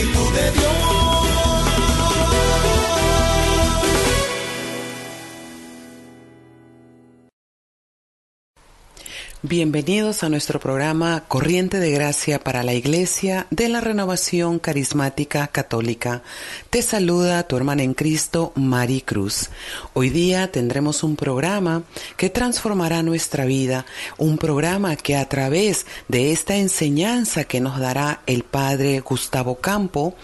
Espíritu de Dios. Bienvenidos a nuestro programa Corriente de Gracia para la Iglesia de la Renovación Carismática Católica. Te saluda tu hermana en Cristo, Mari Cruz. Hoy día tendremos un programa que transformará nuestra vida, un programa que a través de esta enseñanza que nos dará el Padre Gustavo Campo,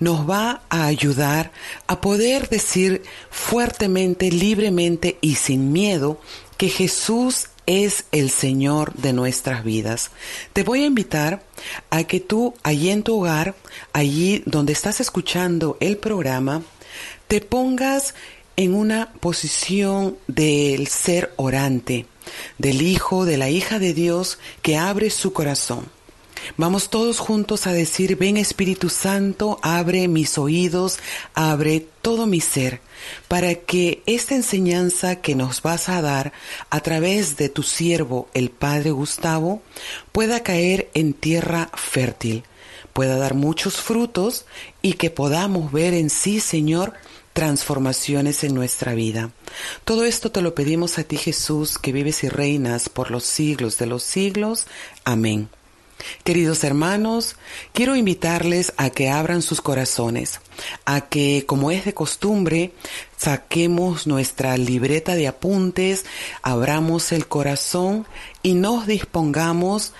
nos va a ayudar a poder decir fuertemente, libremente y sin miedo que Jesús es el Señor de nuestras vidas. Te voy a invitar a que tú allí en tu hogar, allí donde estás escuchando el programa, te pongas en una posición del ser orante, del hijo, de la hija de Dios que abre su corazón. Vamos todos juntos a decir, ven Espíritu Santo, abre mis oídos, abre todo mi ser, para que esta enseñanza que nos vas a dar a través de tu siervo, el Padre Gustavo, pueda caer en tierra fértil, pueda dar muchos frutos y que podamos ver en sí, Señor, transformaciones en nuestra vida. Todo esto te lo pedimos a ti, Jesús, que vives y reinas por los siglos de los siglos. Amén. Queridos hermanos, quiero invitarles a que abran sus corazones, a que, como es de costumbre, saquemos nuestra libreta de apuntes, abramos el corazón y nos dispongamos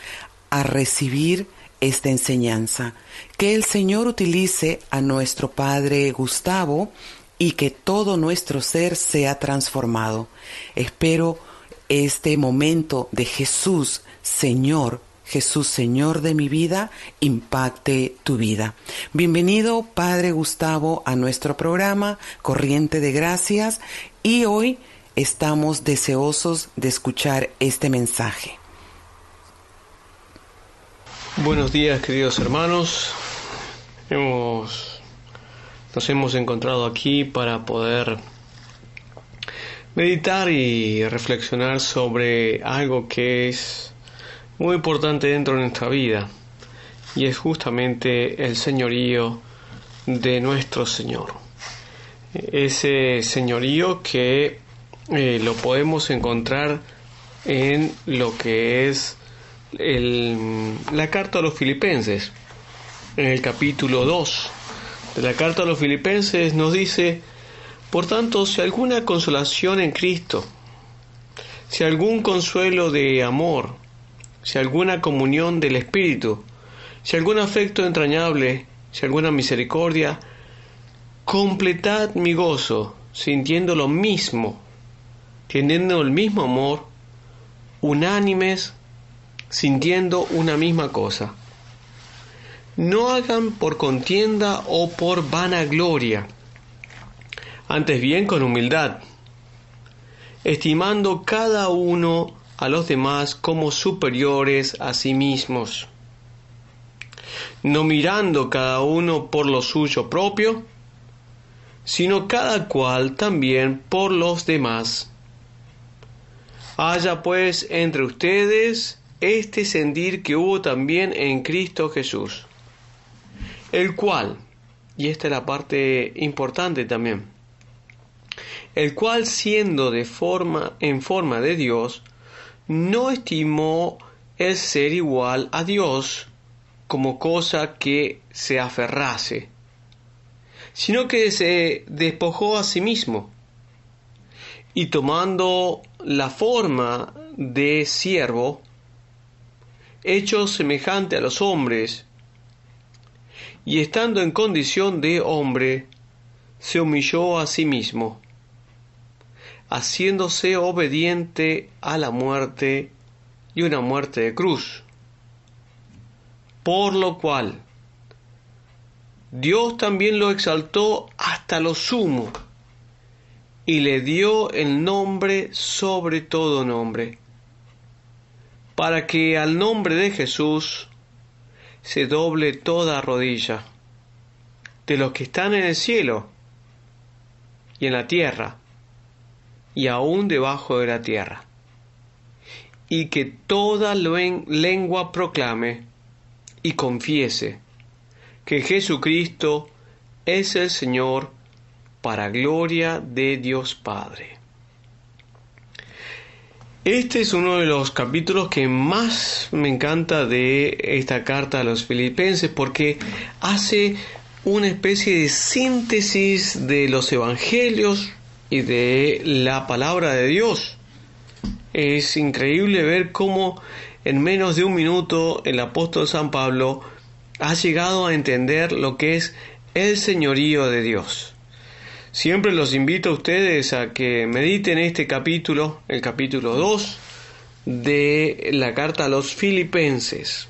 a recibir esta enseñanza. Que el Señor utilice a nuestro Padre Gustavo y que todo nuestro ser sea transformado. Espero este momento de Jesús, Señor, Jesús, Señor de mi vida, impacte tu vida. Bienvenido, Padre Gustavo, a nuestro programa Corriente de Gracias y hoy estamos deseosos de escuchar este mensaje. Buenos días, queridos hermanos. Hemos, nos hemos encontrado aquí para poder meditar y reflexionar sobre algo que es muy importante dentro de nuestra vida y es justamente el señorío de nuestro Señor. Ese señorío que eh, lo podemos encontrar en lo que es el, la carta a los filipenses. En el capítulo 2 de la carta a los filipenses nos dice, por tanto, si alguna consolación en Cristo, si algún consuelo de amor, si alguna comunión del Espíritu, si algún afecto entrañable, si alguna misericordia, completad mi gozo, sintiendo lo mismo, teniendo el mismo amor, unánimes, sintiendo una misma cosa. No hagan por contienda o por vanagloria, antes bien con humildad, estimando cada uno a los demás como superiores a sí mismos, no mirando cada uno por lo suyo propio, sino cada cual también por los demás. Haya pues entre ustedes este sentir que hubo también en Cristo Jesús, el cual, y esta es la parte importante también, el cual siendo de forma en forma de Dios, no estimó el ser igual a Dios como cosa que se aferrase, sino que se despojó a sí mismo. Y tomando la forma de siervo, hecho semejante a los hombres, y estando en condición de hombre, se humilló a sí mismo, haciéndose obediente a la muerte y una muerte de cruz. Por lo cual, Dios también lo exaltó hasta lo sumo y le dio el nombre sobre todo nombre, para que al nombre de Jesús se doble toda rodilla, de los que están en el cielo y en la tierra, y aún debajo de la tierra, y que toda lengua proclame y confiese que Jesucristo es el Señor, para gloria de Dios Padre. Este es uno de los capítulos que más me encanta de esta carta a los filipenses porque hace una especie de síntesis de los evangelios y de la palabra de Dios. Es increíble ver cómo en menos de un minuto el apóstol San Pablo ha llegado a entender lo que es el señorío de Dios. Siempre los invito a ustedes a que mediten este capítulo, el capítulo 2 de la carta a los filipenses.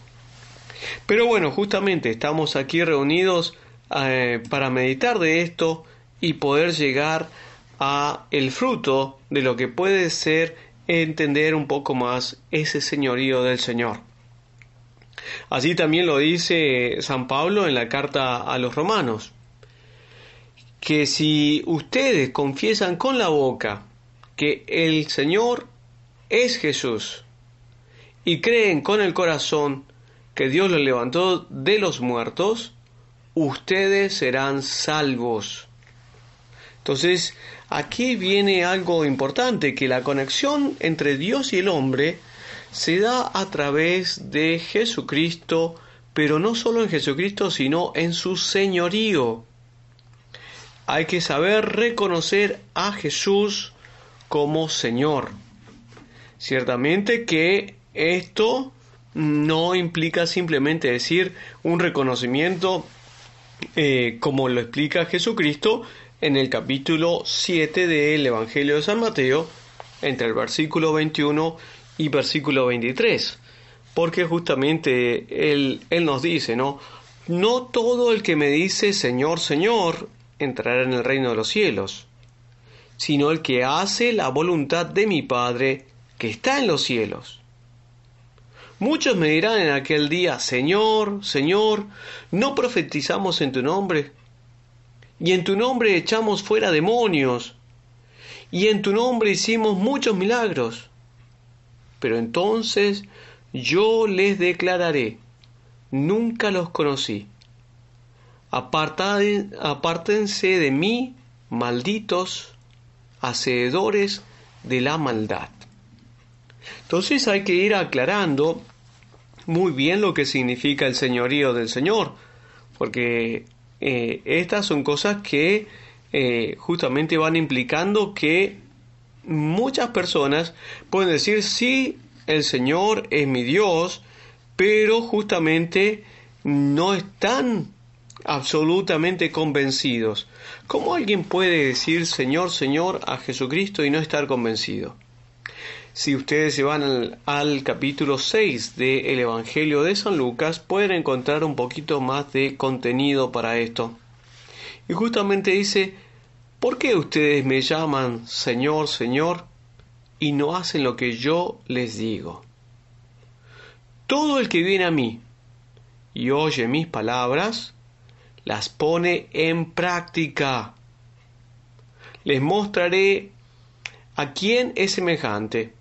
Pero bueno, justamente estamos aquí reunidos eh, para meditar de esto y poder llegar a el fruto de lo que puede ser entender un poco más ese señorío del Señor. Así también lo dice San Pablo en la carta a los romanos que si ustedes confiesan con la boca que el Señor es Jesús y creen con el corazón que Dios lo levantó de los muertos, ustedes serán salvos. Entonces, aquí viene algo importante, que la conexión entre Dios y el hombre se da a través de Jesucristo, pero no solo en Jesucristo, sino en su señorío hay que saber reconocer a Jesús como Señor. Ciertamente que esto no implica simplemente decir un reconocimiento eh, como lo explica Jesucristo en el capítulo 7 del Evangelio de San Mateo, entre el versículo 21 y versículo 23. Porque justamente él, él nos dice, ¿no? No todo el que me dice Señor, Señor entrará en el reino de los cielos, sino el que hace la voluntad de mi Padre que está en los cielos. Muchos me dirán en aquel día, Señor, Señor, ¿no profetizamos en tu nombre? Y en tu nombre echamos fuera demonios, y en tu nombre hicimos muchos milagros. Pero entonces yo les declararé, nunca los conocí apártense de mí, malditos, hacedores de la maldad. Entonces hay que ir aclarando muy bien lo que significa el señorío del Señor, porque eh, estas son cosas que eh, justamente van implicando que muchas personas pueden decir, sí, el Señor es mi Dios, pero justamente no están absolutamente convencidos. ¿Cómo alguien puede decir Señor, Señor a Jesucristo y no estar convencido? Si ustedes se van al, capítulo 6 del Evangelio de San Lucas, pueden encontrar un poquito más de contenido para esto. Y justamente dice, ¿por qué ustedes me llaman Señor, Señor y no hacen lo que yo les digo? Todo el que viene a mí y oye mis palabras, las pone en práctica. Les mostraré a quién es semejante.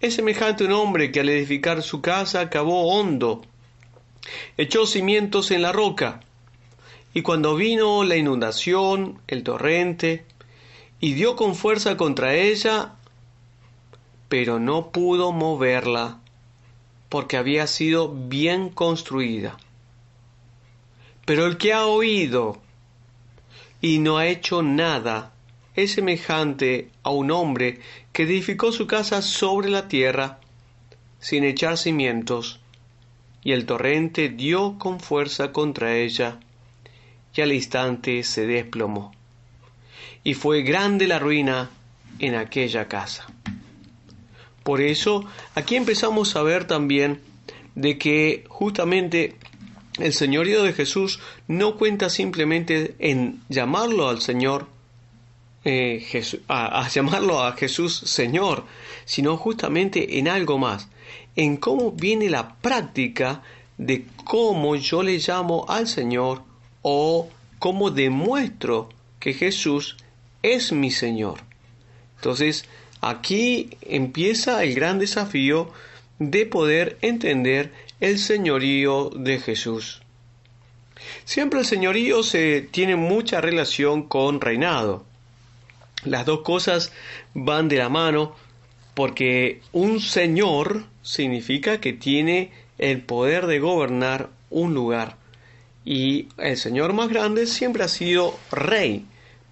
Es semejante un hombre que al edificar su casa cavó hondo, echó cimientos en la roca, y cuando vino la inundación, el torrente, y dio con fuerza contra ella, pero no pudo moverla, porque había sido bien construida. Pero el que ha oído y no ha hecho nada es semejante a un hombre que edificó su casa sobre la tierra sin echar cimientos, y el torrente dio con fuerza contra ella, y al instante se desplomó. Y fue grande la ruina en aquella casa. Por eso, aquí empezamos a ver también de que justamente el señorío de Jesús no cuenta simplemente en llamarlo al Señor, eh, a, llamarlo a Jesús Señor, sino justamente en algo más, en cómo viene la práctica de cómo yo le llamo al Señor o cómo demuestro que Jesús es mi Señor. Entonces, Aquí empieza el gran desafío de poder entender el señorío de Jesús. Siempre el señorío se tiene mucha relación con reinado. Las dos cosas van de la mano porque un señor significa que tiene el poder de gobernar un lugar y el señor más grande siempre ha sido rey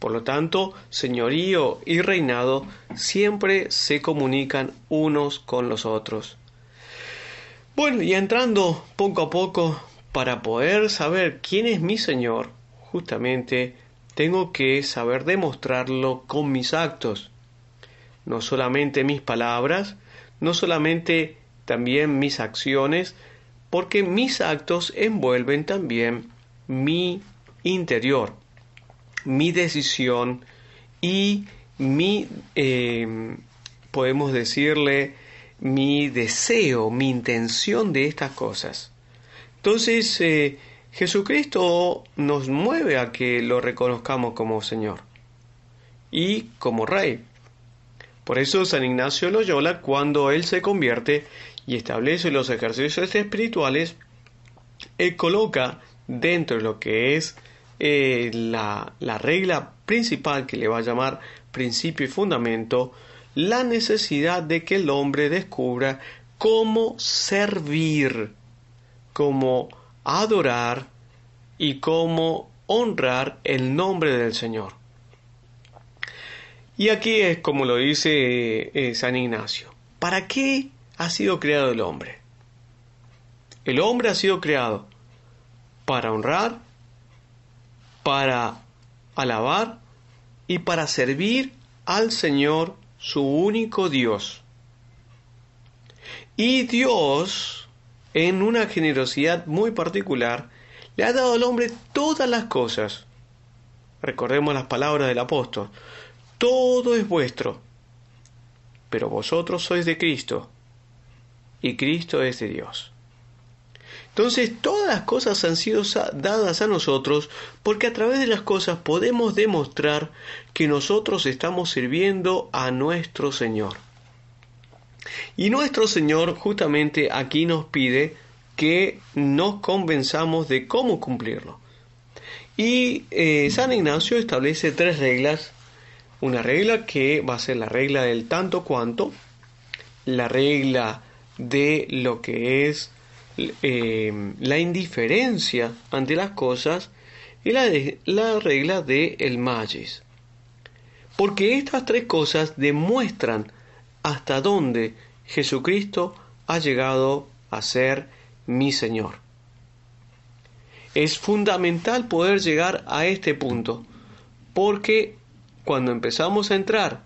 por lo tanto, señorío y reinado siempre se comunican unos con los otros. Bueno, y entrando poco a poco para poder saber quién es mi Señor, justamente tengo que saber demostrarlo con mis actos. No solamente mis palabras, no solamente también mis acciones, porque mis actos envuelven también mi interior mi decisión y mi, eh, podemos decirle, mi deseo, mi intención de estas cosas. Entonces, eh, Jesucristo nos mueve a que lo reconozcamos como Señor y como Rey. Por eso San Ignacio Loyola, cuando él se convierte y establece los ejercicios espirituales, él coloca dentro de lo que es eh, la, la regla principal que le va a llamar principio y fundamento, la necesidad de que el hombre descubra cómo servir, cómo adorar y cómo honrar el nombre del Señor. Y aquí es como lo dice eh, San Ignacio. ¿Para qué ha sido creado el hombre? El hombre ha sido creado para honrar para alabar y para servir al Señor su único Dios. Y Dios, en una generosidad muy particular, le ha dado al hombre todas las cosas. Recordemos las palabras del apóstol. Todo es vuestro, pero vosotros sois de Cristo, y Cristo es de Dios. Entonces todas las cosas han sido dadas a nosotros porque a través de las cosas podemos demostrar que nosotros estamos sirviendo a nuestro Señor. Y nuestro Señor justamente aquí nos pide que nos convenzamos de cómo cumplirlo. Y eh, San Ignacio establece tres reglas. Una regla que va a ser la regla del tanto cuanto, la regla de lo que es eh, la indiferencia ante las cosas y la, la regla de el magis. Porque estas tres cosas demuestran hasta dónde Jesucristo ha llegado a ser mi Señor. Es fundamental poder llegar a este punto, porque cuando empezamos a entrar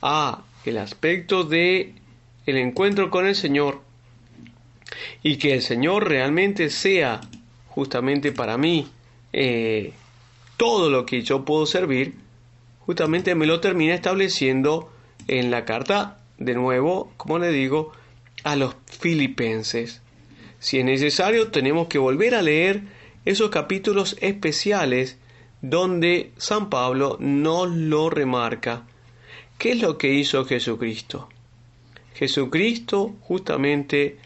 a el aspecto de el encuentro con el Señor, y que el Señor realmente sea justamente para mí eh, todo lo que yo puedo servir, justamente me lo termina estableciendo en la carta, de nuevo, como le digo, a los filipenses. Si es necesario, tenemos que volver a leer esos capítulos especiales donde San Pablo nos lo remarca. ¿Qué es lo que hizo Jesucristo? Jesucristo justamente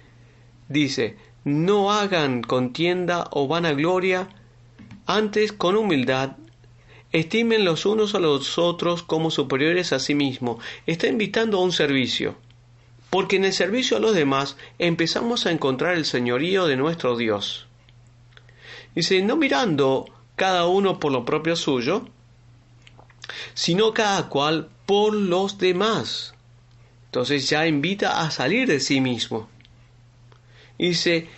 dice, no hagan contienda o vanagloria, antes con humildad, estimen los unos a los otros como superiores a sí mismos. Está invitando a un servicio. porque en el servicio a los demás empezamos a encontrar el señorío de nuestro Dios. Dice, no mirando cada uno por lo propio suyo, sino cada cual por los demás. Entonces ya invita a salir de sí mismo. Dice,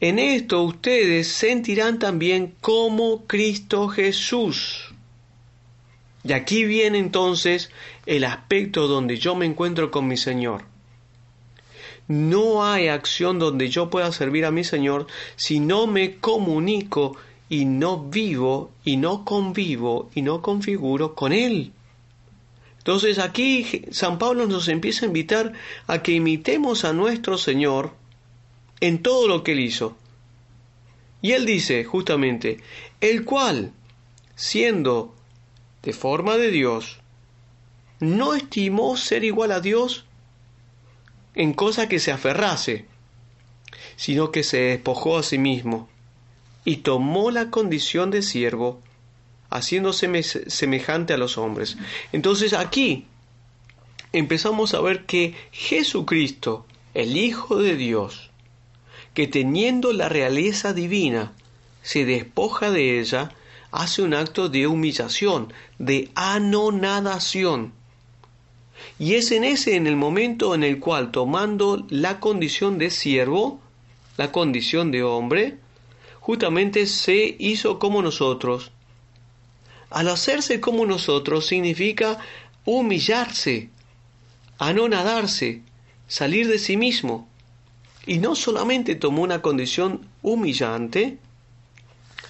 en esto ustedes sentirán también como Cristo Jesús. Y aquí viene entonces el aspecto donde yo me encuentro con mi Señor. No hay acción donde yo pueda servir a mi Señor si no me comunico y no vivo y no convivo y no configuro con Él. Entonces aquí San Pablo nos empieza a invitar a que imitemos a nuestro Señor en todo lo que Él hizo. Y Él dice justamente, el cual, siendo de forma de Dios, no estimó ser igual a Dios en cosa que se aferrase, sino que se despojó a sí mismo y tomó la condición de siervo, haciéndose semejante a los hombres. Entonces aquí empezamos a ver que Jesucristo, el Hijo de Dios, que teniendo la realeza divina, se despoja de ella, hace un acto de humillación, de anonadación. Y es en ese, en el momento en el cual, tomando la condición de siervo, la condición de hombre, justamente se hizo como nosotros. Al hacerse como nosotros significa humillarse, anonadarse, salir de sí mismo. Y no solamente tomó una condición humillante,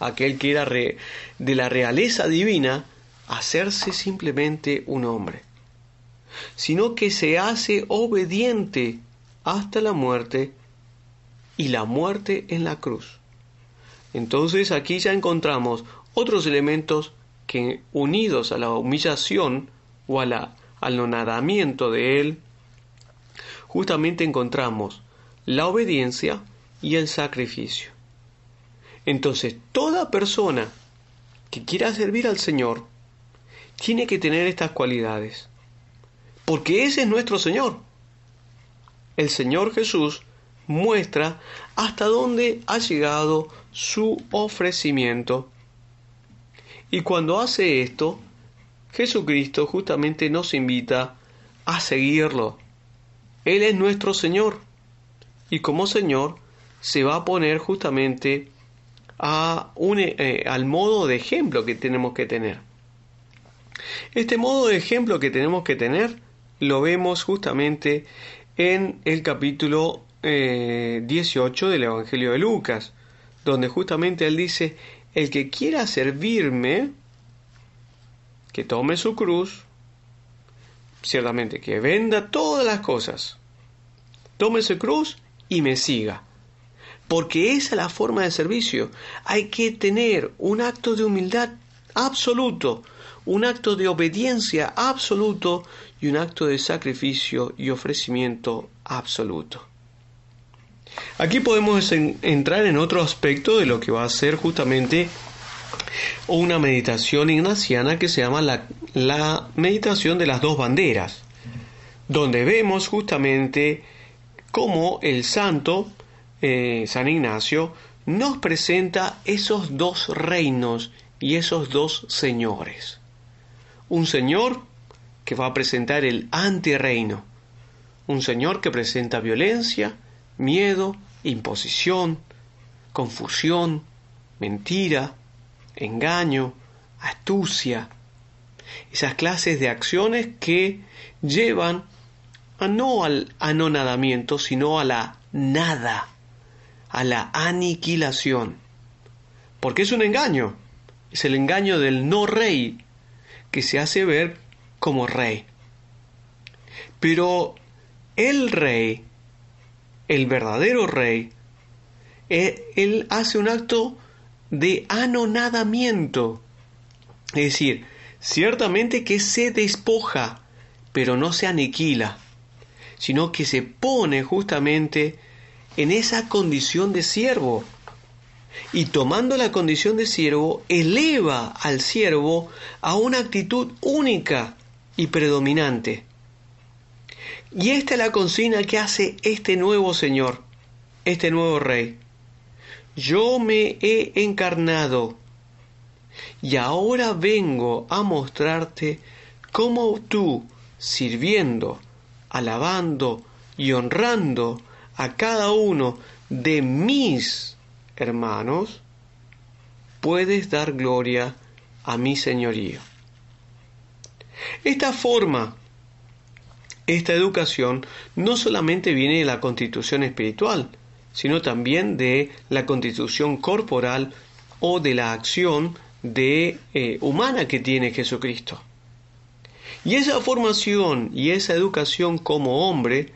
aquel que era de la realeza divina, hacerse simplemente un hombre, sino que se hace obediente hasta la muerte y la muerte en la cruz. Entonces aquí ya encontramos otros elementos que unidos a la humillación o al anonadamiento de él, justamente encontramos la obediencia y el sacrificio. Entonces, toda persona que quiera servir al Señor tiene que tener estas cualidades, porque ese es nuestro Señor. El Señor Jesús muestra hasta dónde ha llegado su ofrecimiento. Y cuando hace esto, Jesucristo justamente nos invita a seguirlo. Él es nuestro Señor. Y como Señor se va a poner justamente a eh, al modo de ejemplo que tenemos que tener. Este modo de ejemplo que tenemos que tener lo vemos justamente en el capítulo 18 eh, del Evangelio de Lucas, donde justamente él dice, el que quiera servirme, que tome su cruz, ciertamente que venda todas las cosas, tome su cruz y me siga porque esa es la forma de servicio. Hay que tener un acto de humildad absoluto, un acto de obediencia absoluto y un acto de sacrificio y ofrecimiento absoluto. Aquí podemos entrar en otro aspecto de lo que va a ser justamente una meditación ignaciana que se llama la, meditación de las dos banderas, donde vemos justamente cómo el santo eh, San Ignacio nos presenta esos dos reinos y esos dos señores. Un señor que va a presentar el antirreino, un señor que presenta violencia, miedo, imposición, confusión, mentira, engaño, astucia, esas clases de acciones que llevan a no al anonadamiento, sino a la nada, a la aniquilación. Porque es un engaño. Es el engaño del no rey que se hace ver como rey. Pero el rey, el verdadero rey, eh, él hace un acto de anonadamiento. Es decir, ciertamente que se despoja, pero no se aniquila, sino que se pone justamente en esa condición de siervo. Y tomando la condición de siervo, eleva al siervo a una actitud única y predominante, Y esta es la consigna que hace este nuevo Señor, este nuevo Rey. Yo me he encarnado y ahora vengo a mostrarte cómo tú, sirviendo, alabando y honrando a cada uno de mis hermanos, puedes dar gloria a mi señorío. Esta forma, esta educación, no solamente viene de la constitución espiritual, sino también de la constitución corporal o de la acción de, eh, humana que tiene Jesucristo. Y esa formación y esa educación como hombre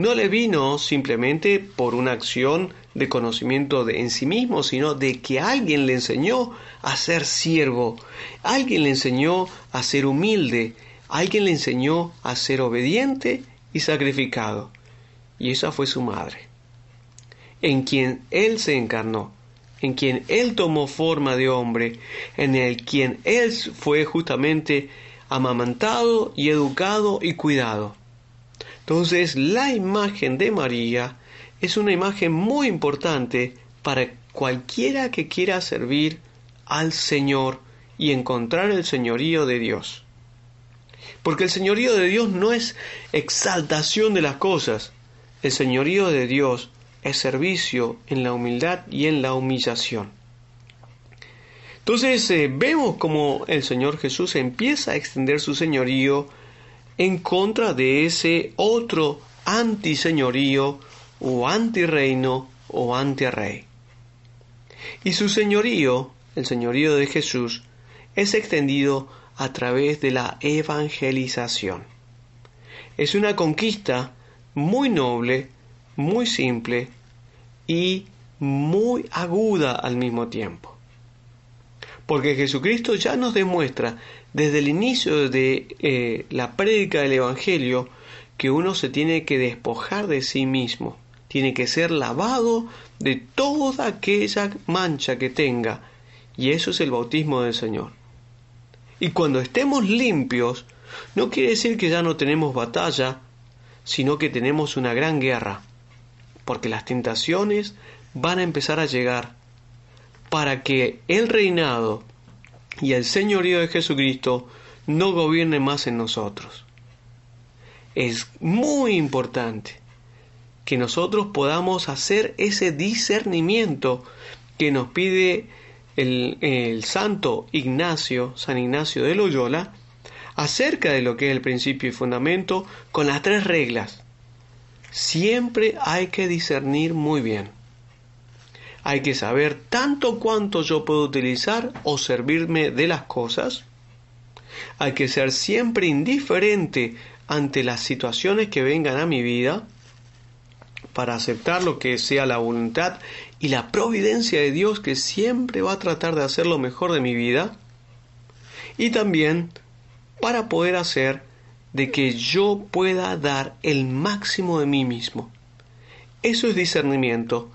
no le vino simplemente por una acción de conocimiento de, en sí mismo, sino de que alguien le enseñó a ser siervo, alguien le enseñó a ser humilde, alguien le enseñó a ser obediente y sacrificado. Y esa fue su madre, en quien él se encarnó, en quien él tomó forma de hombre, en el quien él fue justamente amamantado y educado y cuidado. Entonces la imagen de María es una imagen muy importante para cualquiera que quiera servir al Señor y encontrar el señorío de Dios. Porque el señorío de Dios no es exaltación de las cosas, el señorío de Dios es servicio en la humildad y en la humillación. Entonces eh, vemos como el Señor Jesús empieza a extender su señorío en contra de ese otro antiseñorío o antirreino o antirrey. Y su señorío, el señorío de Jesús, es extendido a través de la evangelización. Es una conquista muy noble, muy simple y muy aguda al mismo tiempo. Porque Jesucristo ya nos demuestra desde el inicio de eh, la prédica del Evangelio que uno se tiene que despojar de sí mismo tiene que ser lavado de toda aquella mancha que tenga. Y eso es el bautismo del Señor. Y cuando estemos limpios, no quiere decir que ya no tenemos batalla, sino que tenemos una gran guerra, porque las tentaciones van a empezar a llegar para que el reinado y el señorío de Jesucristo no gobierne más en nosotros. Es muy importante que nosotros podamos hacer ese discernimiento que nos pide el, santo Ignacio, San Ignacio de Loyola, acerca de lo que es el principio y fundamento con las tres reglas. Siempre hay que discernir muy bien. Hay que saber tanto cuánto yo puedo utilizar o servirme de las cosas. Hay que ser siempre indiferente ante las situaciones que vengan a mi vida para aceptar lo que sea la voluntad y la providencia de Dios que siempre va a tratar de hacer lo mejor de mi vida. Y también para poder hacer de que yo pueda dar el máximo de mí mismo. Eso es discernimiento,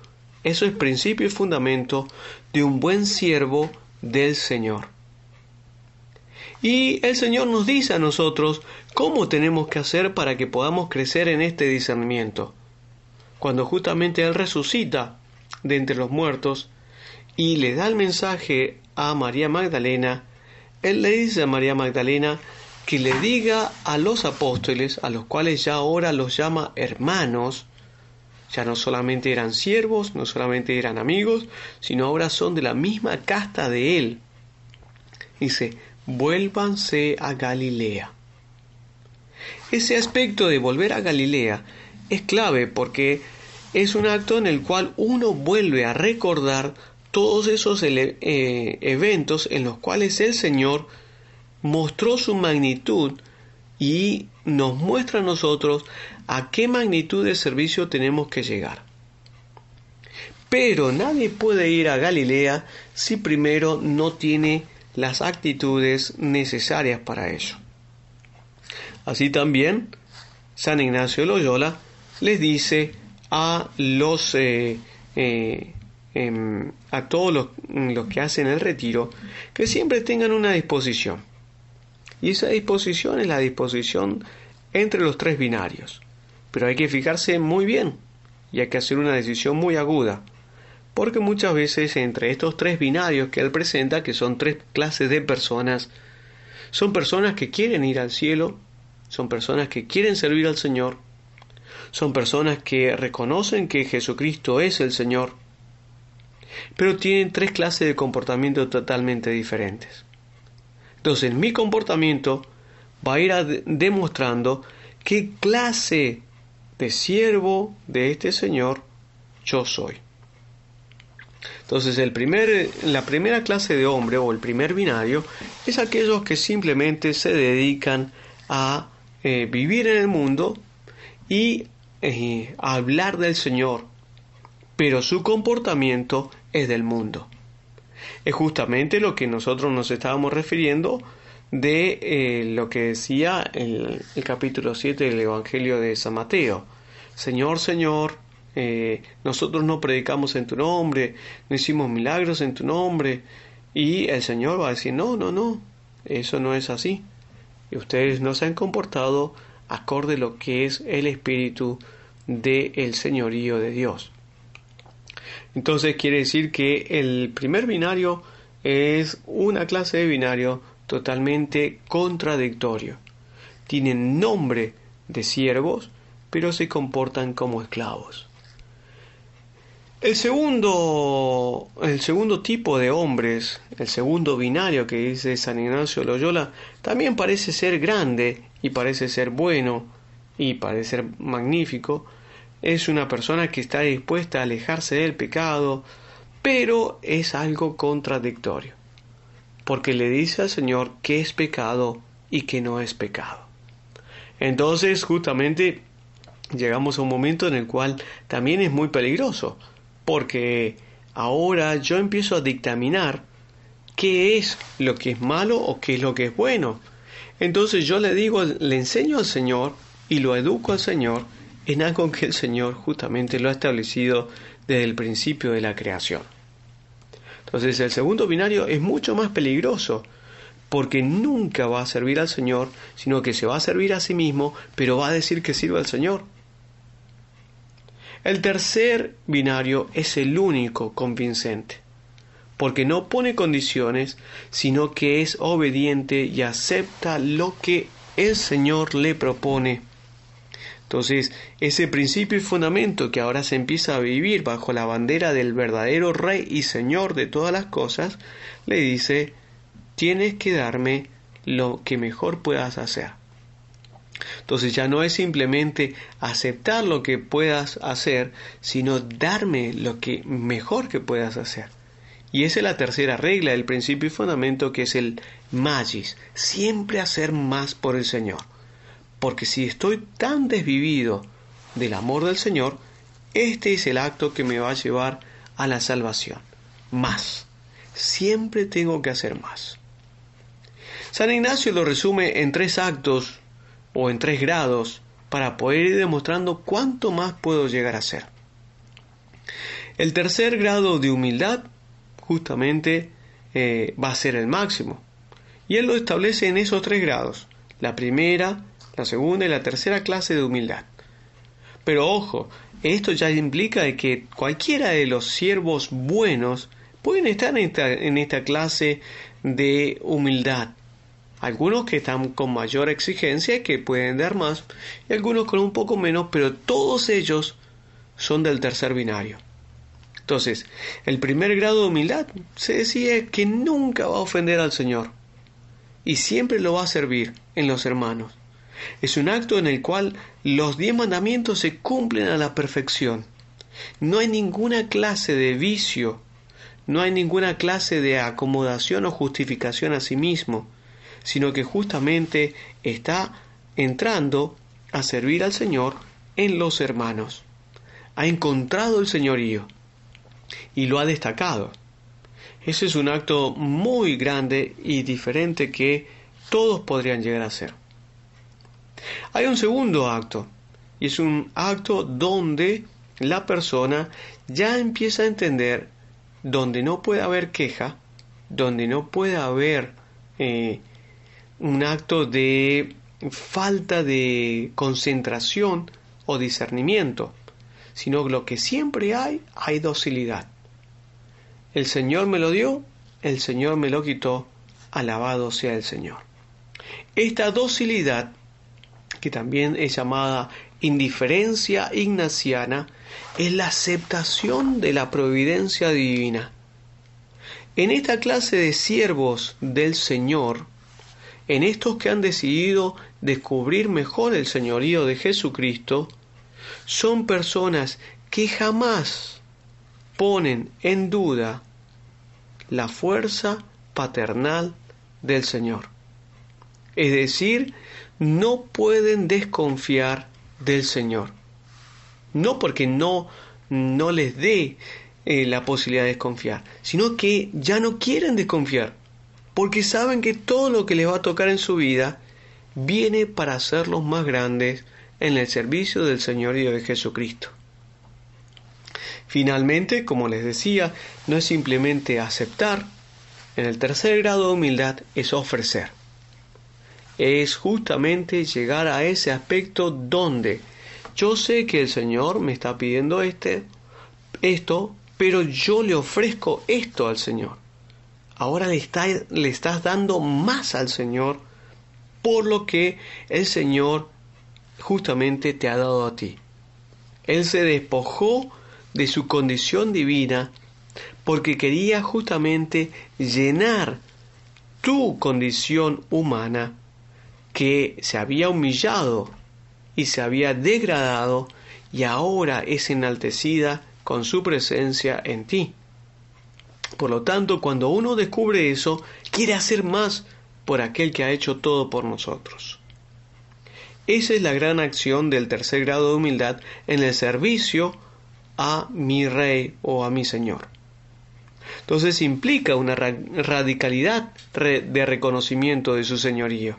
eso es principio y fundamento de un buen siervo del Señor. Y el Señor nos dice a nosotros cómo tenemos que hacer para que podamos crecer en este discernimiento cuando justamente Él resucita de entre los muertos y le da el mensaje a María Magdalena, Él le dice a María Magdalena que le diga a los apóstoles, a los cuales ya ahora los llama hermanos, ya no solamente eran siervos, no solamente eran amigos, sino ahora son de la misma casta de Él. Dice, vuélvanse a Galilea. Ese aspecto de volver a Galilea es clave porque es un acto en el cual uno vuelve a recordar todos esos eh, eventos en los cuales el Señor mostró su magnitud y nos muestra a nosotros a qué magnitud de servicio tenemos que llegar. Pero nadie puede ir a Galilea si primero no tiene las actitudes necesarias para ello. Así también, San Ignacio Loyola les dice a los eh, eh, em, a todos los, los, que hacen el retiro que siempre tengan una disposición y esa disposición es la disposición entre los tres binarios pero hay que fijarse muy bien y hay que hacer una decisión muy aguda, porque muchas veces entre estos tres binarios que él presenta, que son tres clases de personas, son personas que quieren ir al cielo, son personas que quieren servir al Señor, son personas que reconocen que Jesucristo es el Señor, pero tienen tres clases de comportamiento totalmente diferentes. Entonces mi comportamiento va a ir demostrando qué clase de siervo de este Señor yo soy. Entonces el primer, la primera clase de hombre o el primer binario es aquellos que simplemente se dedican a eh, vivir en el mundo y eh, a hablar del Señor, pero su comportamiento es del mundo. Es justamente lo que nosotros nos estábamos refiriendo de eh, lo que decía el, capítulo 7 del Evangelio de San Mateo. Señor, Señor, eh, nosotros no predicamos en tu nombre, no hicimos milagros en tu nombre. Y el Señor va a decir, no, no, no, eso no es así. Y ustedes no se han comportado acorde a lo que es el espíritu del señorío de Dios. Entonces quiere decir que el primer binario es una clase de binario totalmente contradictorio. Tienen nombre de siervos, pero se comportan como esclavos. El segundo, el segundo tipo de hombres, el segundo binario que dice San Ignacio Loyola, también parece ser grande y parece ser bueno y parece ser magnífico. Es una persona que está dispuesta a alejarse del pecado, pero es algo contradictorio, porque le dice al Señor que es pecado y que no es pecado. Entonces, justamente, llegamos a un momento en el cual también es muy peligroso, porque ahora yo empiezo a dictaminar qué es lo que es malo o qué es lo que es bueno. Entonces yo le digo, le enseño al Señor y lo educo al Señor en algo que el Señor justamente lo ha establecido desde el principio de la creación. Entonces el segundo binario es mucho más peligroso porque nunca va a servir al Señor, sino que se va a servir a sí mismo, pero va a decir que sirve al Señor. El tercer binario es el único convincente, porque no pone condiciones, sino que es obediente y acepta lo que el Señor le propone. Entonces, ese principio y fundamento que ahora se empieza a vivir bajo la bandera del verdadero Rey y Señor de todas las cosas, le dice, tienes que darme lo que mejor puedas hacer. Entonces ya no es simplemente aceptar lo que puedas hacer, sino darme lo que mejor que puedas hacer. Y esa es la tercera regla del principio y fundamento que es el magis, siempre hacer más por el Señor. Porque si estoy tan desvivido del amor del Señor, este es el acto que me va a llevar a la salvación. Más. Siempre tengo que hacer más. San Ignacio lo resume en tres actos o en tres grados para poder ir demostrando cuánto más puedo llegar a ser. El tercer grado de humildad justamente eh, va a ser el máximo. Y él lo establece en esos tres grados. La primera, la segunda y la tercera clase de humildad. Pero ojo, esto ya implica que cualquiera de los siervos buenos pueden estar en esta, en esta clase de humildad algunos que están con mayor exigencia que pueden dar más, y algunos con un poco menos, pero todos ellos son del tercer binario. Entonces, el primer grado de humildad se decía que nunca va a ofender al Señor y siempre lo va a servir en los hermanos. Es un acto en el cual los diez mandamientos se cumplen a la perfección. No hay ninguna clase de vicio, no hay ninguna clase de acomodación o justificación a sí mismo, sino que justamente está entrando a servir al Señor en los hermanos. Ha encontrado el señorío y lo ha destacado. Ese es un acto muy grande y diferente que todos podrían llegar a hacer. Hay un segundo acto, y es un acto donde la persona ya empieza a entender donde no puede haber queja, donde no puede haber eh, un acto de falta de concentración o discernimiento, sino lo que siempre hay, hay docilidad. El Señor me lo dio, el Señor me lo quitó, alabado sea el Señor. Esta docilidad, que también es llamada indiferencia ignaciana, es la aceptación de la providencia divina. En esta clase de siervos del Señor, en estos que han decidido descubrir mejor el señorío de Jesucristo, son personas que jamás ponen en duda la fuerza paternal del Señor. Es decir, no pueden desconfiar del Señor. No porque no, no les dé eh, la posibilidad de desconfiar, sino que ya no quieren desconfiar, porque saben que todo lo que les va a tocar en su vida viene para hacerlos más grandes en el servicio del Señorío de Jesucristo. Finalmente, como les decía, no es simplemente aceptar, en el tercer grado de humildad es ofrecer. Es justamente llegar a ese aspecto donde yo sé que el Señor me está pidiendo este, esto, pero yo le ofrezco esto al Señor. Ahora le, está, le estás dando más al Señor por lo que el Señor justamente te ha dado a ti. Él se despojó de su condición divina porque quería justamente llenar tu condición humana que se había humillado y se había degradado y ahora es enaltecida con su presencia en ti. Por lo tanto, cuando uno descubre eso, quiere hacer más por aquel que ha hecho todo por nosotros. Esa es la gran acción del tercer grado de humildad en el servicio a mi rey o a mi señor. Entonces implica una radicalidad de reconocimiento de su señorío.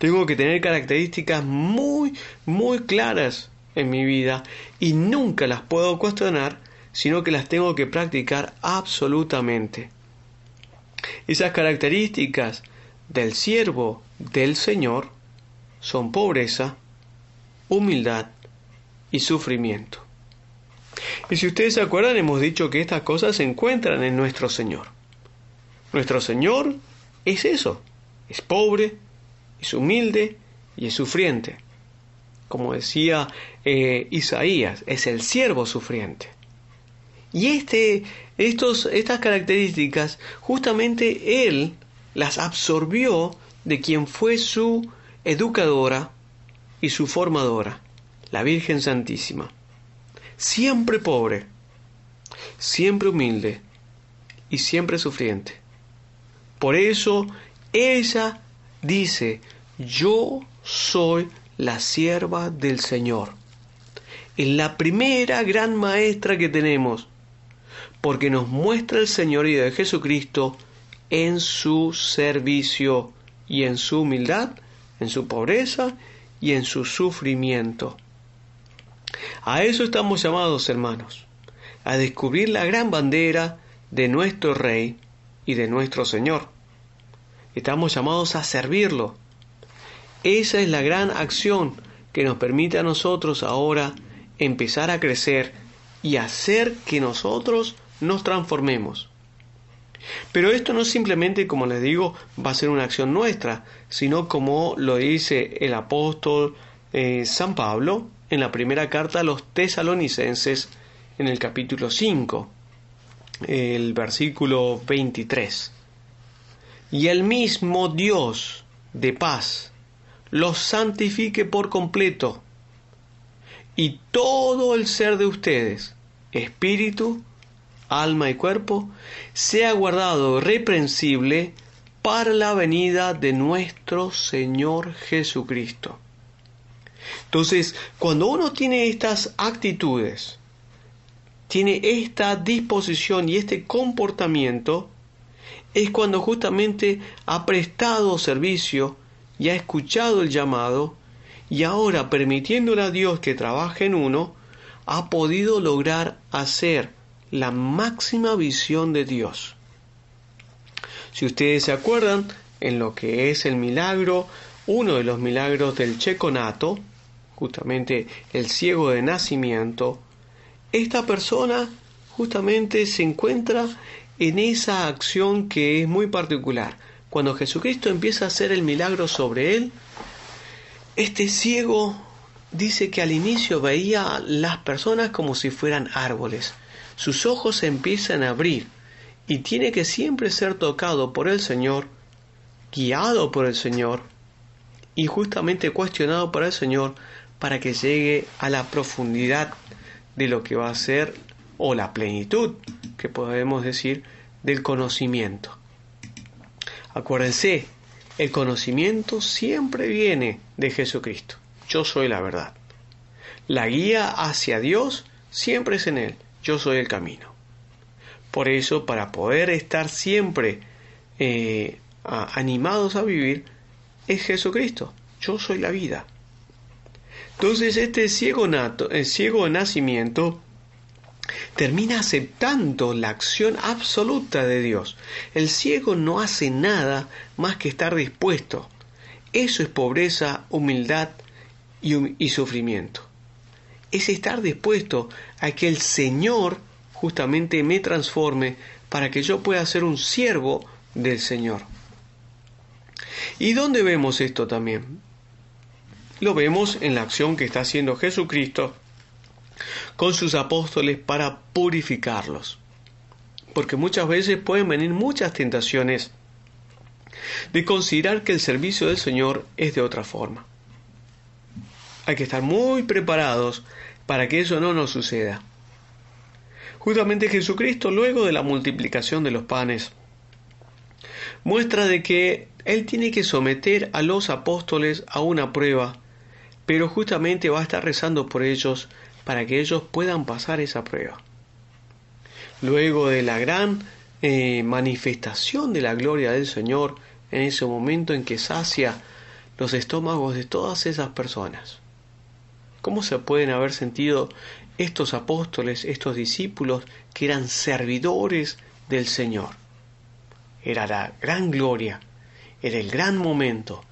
Tengo que tener características muy, muy claras en mi vida y nunca las puedo cuestionar, sino que las tengo que practicar absolutamente. Esas características del siervo del Señor son pobreza, humildad y sufrimiento. Y si ustedes se acuerdan, hemos dicho que estas cosas se encuentran en nuestro Señor. Nuestro Señor es eso, es pobre, es humilde y es sufriente. Como decía eh, Isaías, es el siervo sufriente. Y este, estos, estas características, justamente él las absorbió de quien fue su educadora y su formadora, la Virgen Santísima. Siempre pobre, siempre humilde y siempre sufriente. Por eso ella dice, yo soy la sierva del Señor. Es la primera gran maestra que tenemos, porque nos muestra el señorío de Jesucristo en su servicio y en su humildad en su pobreza y en su sufrimiento. A eso estamos llamados, hermanos, a descubrir la gran bandera de nuestro Rey y de nuestro Señor. Estamos llamados a servirlo. Esa es la gran acción que nos permite a nosotros ahora empezar a crecer y hacer que nosotros nos transformemos. Pero esto no simplemente, como les digo, va a ser una acción nuestra, sino como lo dice el apóstol eh, San Pablo en la primera carta a los tesalonicenses en el capítulo 5, el versículo 23. Y el mismo Dios de paz los santifique por completo, y todo el ser de ustedes, espíritu, alma y cuerpo, sea guardado reprensible para la venida de nuestro Señor Jesucristo. Entonces, cuando uno tiene estas actitudes, tiene esta disposición y este comportamiento, es cuando justamente ha prestado servicio y ha escuchado el llamado y ahora permitiéndole a Dios que trabaje en uno, ha podido lograr hacer la máxima visión de Dios. Si ustedes se acuerdan, en lo que es el milagro, uno de los milagros del checonato, justamente el ciego de nacimiento, esta persona justamente se encuentra en esa acción que es muy particular. Cuando Jesucristo empieza a hacer el milagro sobre él, este ciego dice que al inicio veía las personas como si fueran árboles. Sus ojos se empiezan a abrir y tiene que siempre ser tocado por el Señor, guiado por el Señor y justamente cuestionado por el Señor para que llegue a la profundidad de lo que va a ser o la plenitud, que podemos decir, del conocimiento. Acuérdense, el conocimiento siempre viene de Jesucristo. Yo soy la verdad. La guía hacia Dios siempre es en Él. Yo soy el camino. Por eso, para poder estar siempre eh, animados a vivir, es Jesucristo. Yo soy la vida. Entonces este ciego, nato, el ciego de nacimiento termina aceptando la acción absoluta de Dios. El ciego no hace nada más que estar dispuesto. Eso es pobreza, humildad y, sufrimiento. Es estar dispuesto a que el Señor justamente me transforme para que yo pueda ser un siervo del Señor. ¿Y dónde vemos esto también? Lo vemos en la acción que está haciendo Jesucristo con sus apóstoles para purificarlos. Porque muchas veces pueden venir muchas tentaciones de considerar que el servicio del Señor es de otra forma. Hay que estar muy preparados para que eso no nos suceda. Justamente Jesucristo, luego de la multiplicación de los panes, muestra de que Él tiene que someter a los apóstoles a una prueba, pero justamente va a estar rezando por ellos para que ellos puedan pasar esa prueba. Luego de la gran eh, manifestación de la gloria del Señor, en ese momento en que sacia los estómagos de todas esas personas. ¿Cómo se pueden haber sentido estos apóstoles, estos discípulos que eran servidores del Señor? Era la gran gloria, era el gran momento,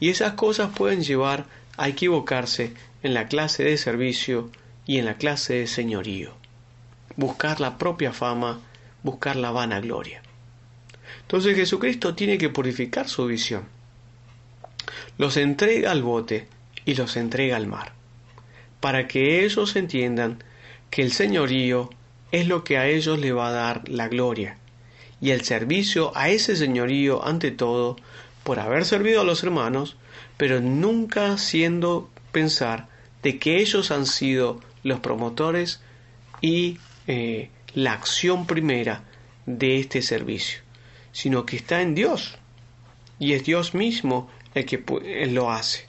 y esas cosas pueden llevar a equivocarse en la clase de servicio y en la clase de señorío, buscar la propia fama, buscar la vana gloria. Entonces Jesucristo tiene que purificar su visión. Los entrega al bote y los entrega al mar, para que ellos entiendan que el señorío es lo que a ellos le va a dar la gloria, y el servicio a ese señorío ante todo, por haber servido a los hermanos, pero nunca siendo pensar de que ellos han sido los promotores y eh, la acción primera de este servicio, sino que está en Dios y es Dios mismo el que lo hace.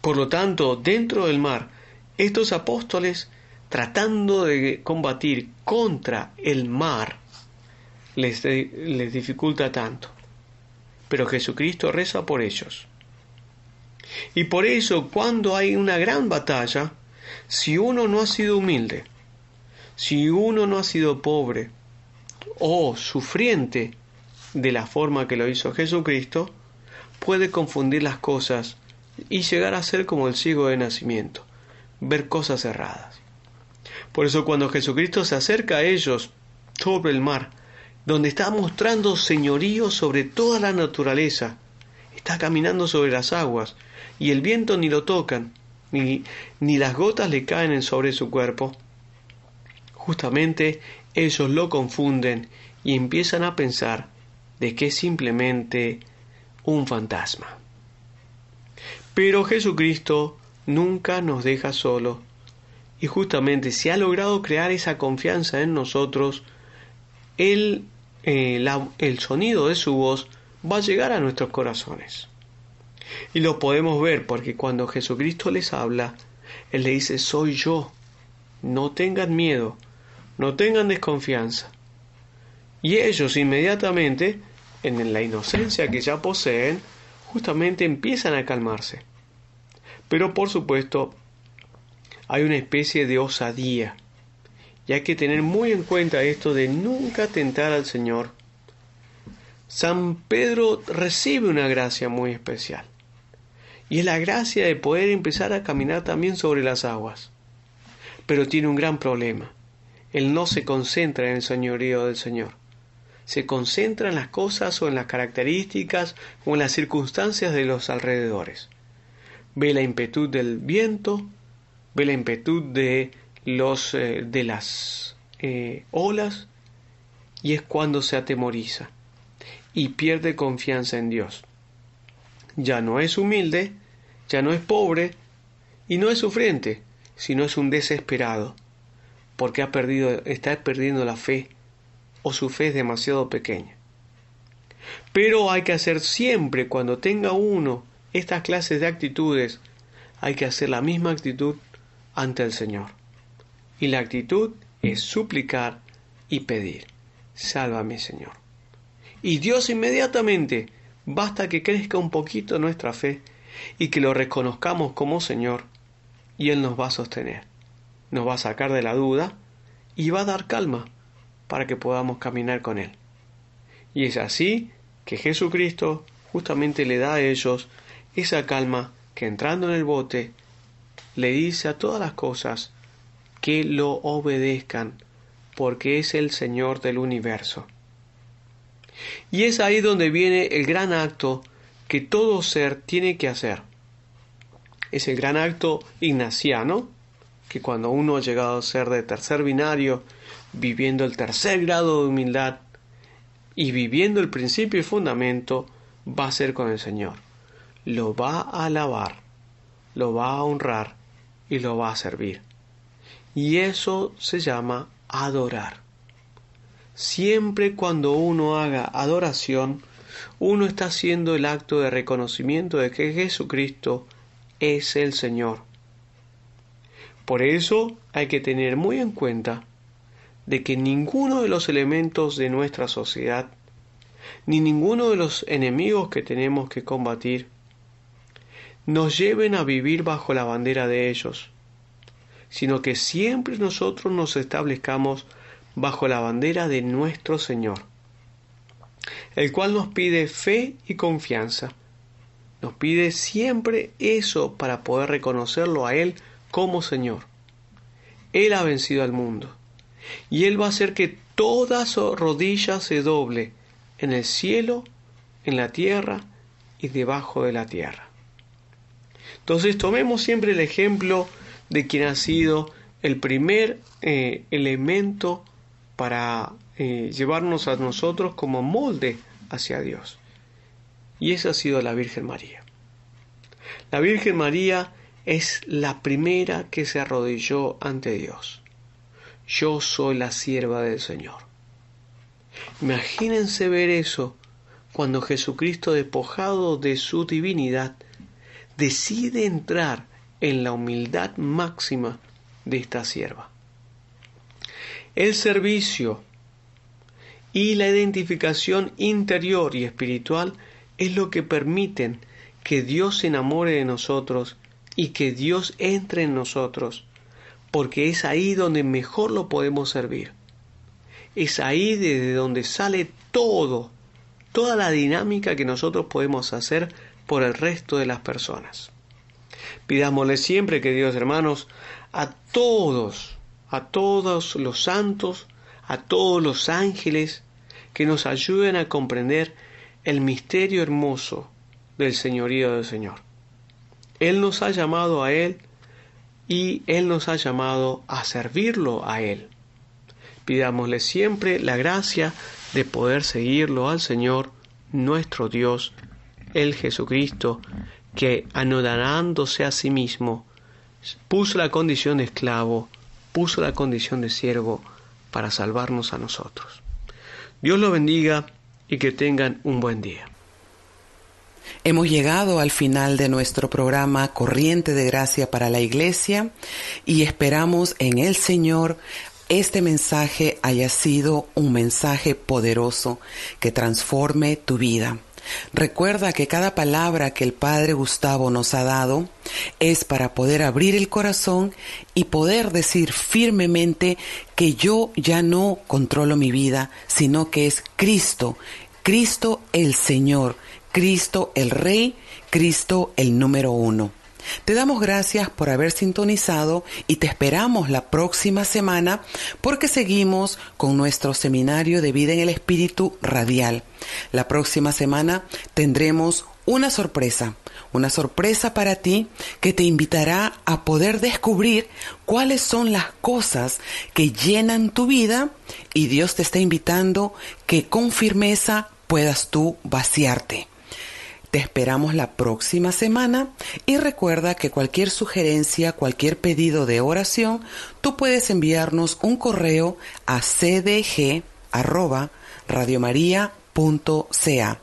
Por lo tanto, dentro del mar, estos apóstoles, tratando de combatir contra el mar, les, les dificulta tanto. Pero Jesucristo reza por ellos. Y por eso, cuando hay una gran batalla, si uno no ha sido humilde, si uno no ha sido pobre o sufriente de la forma que lo hizo Jesucristo, puede confundir las cosas y llegar a ser como el ciego de nacimiento, ver cosas erradas. Por eso cuando Jesucristo se acerca a ellos sobre el mar, donde está mostrando señorío sobre toda la naturaleza, está caminando sobre las aguas y el viento ni lo tocan, ni, las gotas le caen sobre su cuerpo. Justamente ellos lo confunden y empiezan a pensar de que es simplemente un fantasma. Pero Jesucristo nunca nos deja solo y justamente si ha logrado crear esa confianza en nosotros, el, eh, el sonido de su voz va a llegar a nuestros corazones. Y lo podemos ver porque cuando Jesucristo les habla, Él le dice, soy yo, no tengan miedo, no tengan desconfianza. Y ellos inmediatamente, en la inocencia que ya poseen, justamente empiezan a calmarse. Pero por supuesto, hay una especie de osadía. Y hay que tener muy en cuenta esto de nunca tentar al Señor. San Pedro recibe una gracia muy especial y es la gracia de poder empezar a caminar también sobre las aguas. Pero tiene un gran problema. Él no se concentra en el señorío del Señor. Se concentra en las cosas o en las características o en las circunstancias de los alrededores. Ve la impetud del viento, ve la impetud de, los, eh, de las eh, olas y es cuando se atemoriza y pierde confianza en Dios. Ya no es humilde, ya no es pobre y no es sufriente, sino es un desesperado, porque ha perdido, está perdiendo la fe o su fe es demasiado pequeña. Pero hay que hacer siempre cuando tenga uno estas clases de actitudes, hay que hacer la misma actitud ante el Señor. Y la actitud es suplicar y pedir, sálvame Señor. Y Dios inmediatamente, basta que crezca un poquito nuestra fe y que lo reconozcamos como Señor, y Él nos va a sostener, nos va a sacar de la duda y va a dar calma para que podamos caminar con Él. Y es así que Jesucristo justamente le da a ellos esa calma que entrando en el bote le dice a todas las cosas que lo obedezcan, porque es el Señor del universo. Y es ahí donde viene el gran acto que todo ser tiene que hacer. Es el gran acto ignaciano, que cuando uno ha llegado a ser de tercer binario, viviendo el tercer grado de humildad y viviendo el principio y fundamento, va a ser con el Señor. Lo va a alabar, lo va a honrar y lo va a servir. Y eso se llama adorar. Siempre cuando uno haga adoración, uno está haciendo el acto de reconocimiento de que Jesucristo es el Señor. Por eso hay que tener muy en cuenta de que ninguno de los elementos de nuestra sociedad, ni ninguno de los enemigos que tenemos que combatir, nos lleven a vivir bajo la bandera de ellos, sino que siempre nosotros nos establezcamos bajo la bandera de nuestro Señor, el cual nos pide fe y confianza. Nos pide siempre eso para poder reconocerlo a Él como Señor. Él ha vencido al mundo y Él va a hacer que toda su rodilla se doble en el cielo, en la tierra y debajo de la tierra. Entonces tomemos siempre el ejemplo de quien ha sido el primer eh, elemento para eh, llevarnos a nosotros como molde hacia Dios. Y esa ha sido la Virgen María. La Virgen María es la primera que se arrodilló ante Dios. Yo soy la sierva del Señor. Imagínense ver eso cuando Jesucristo, despojado de su divinidad, decide entrar en la humildad máxima de esta sierva. El servicio y la identificación interior y espiritual es lo que permiten que Dios se enamore de nosotros y que Dios entre en nosotros, porque es ahí donde mejor lo podemos servir. Es ahí desde donde sale todo, toda la dinámica que nosotros podemos hacer por el resto de las personas. Pidámosle siempre que Dios, hermanos, a todos, a todos los santos, a todos los ángeles, que nos ayuden a comprender el misterio hermoso del señorío del Señor. Él nos ha llamado a Él y Él nos ha llamado a servirlo a Él. Pidámosle siempre la gracia de poder seguirlo al Señor, nuestro Dios, el Jesucristo, que anodanándose a sí mismo, puso la condición de esclavo, puso la condición de siervo para salvarnos a nosotros. Dios lo bendiga y que tengan un buen día. Hemos llegado al final de nuestro programa Corriente de Gracia para la Iglesia y esperamos en el Señor este mensaje haya sido un mensaje poderoso que transforme tu vida. Recuerda que cada palabra que el Padre Gustavo nos ha dado es para poder abrir el corazón y poder decir firmemente que yo ya no controlo mi vida, sino que es Cristo, Cristo el Señor, Cristo el Rey, Cristo el número uno. Te damos gracias por haber sintonizado y te esperamos la próxima semana porque seguimos con nuestro seminario de vida en el Espíritu radial. La próxima semana tendremos una sorpresa, una sorpresa para ti que te invitará a poder descubrir cuáles son las cosas que llenan tu vida y Dios te está invitando que con firmeza puedas tú vaciarte. Te esperamos la próxima semana y recuerda que cualquier sugerencia, cualquier pedido de oración, tú puedes enviarnos un correo a cdg@radiomaria.ca.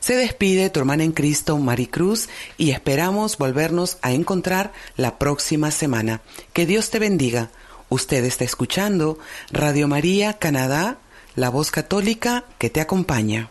Se despide tu hermana en Cristo, Maricruz, y esperamos volvernos a encontrar la próxima semana. Que Dios te bendiga. Usted está escuchando Radio María Canadá, la voz católica que te acompaña.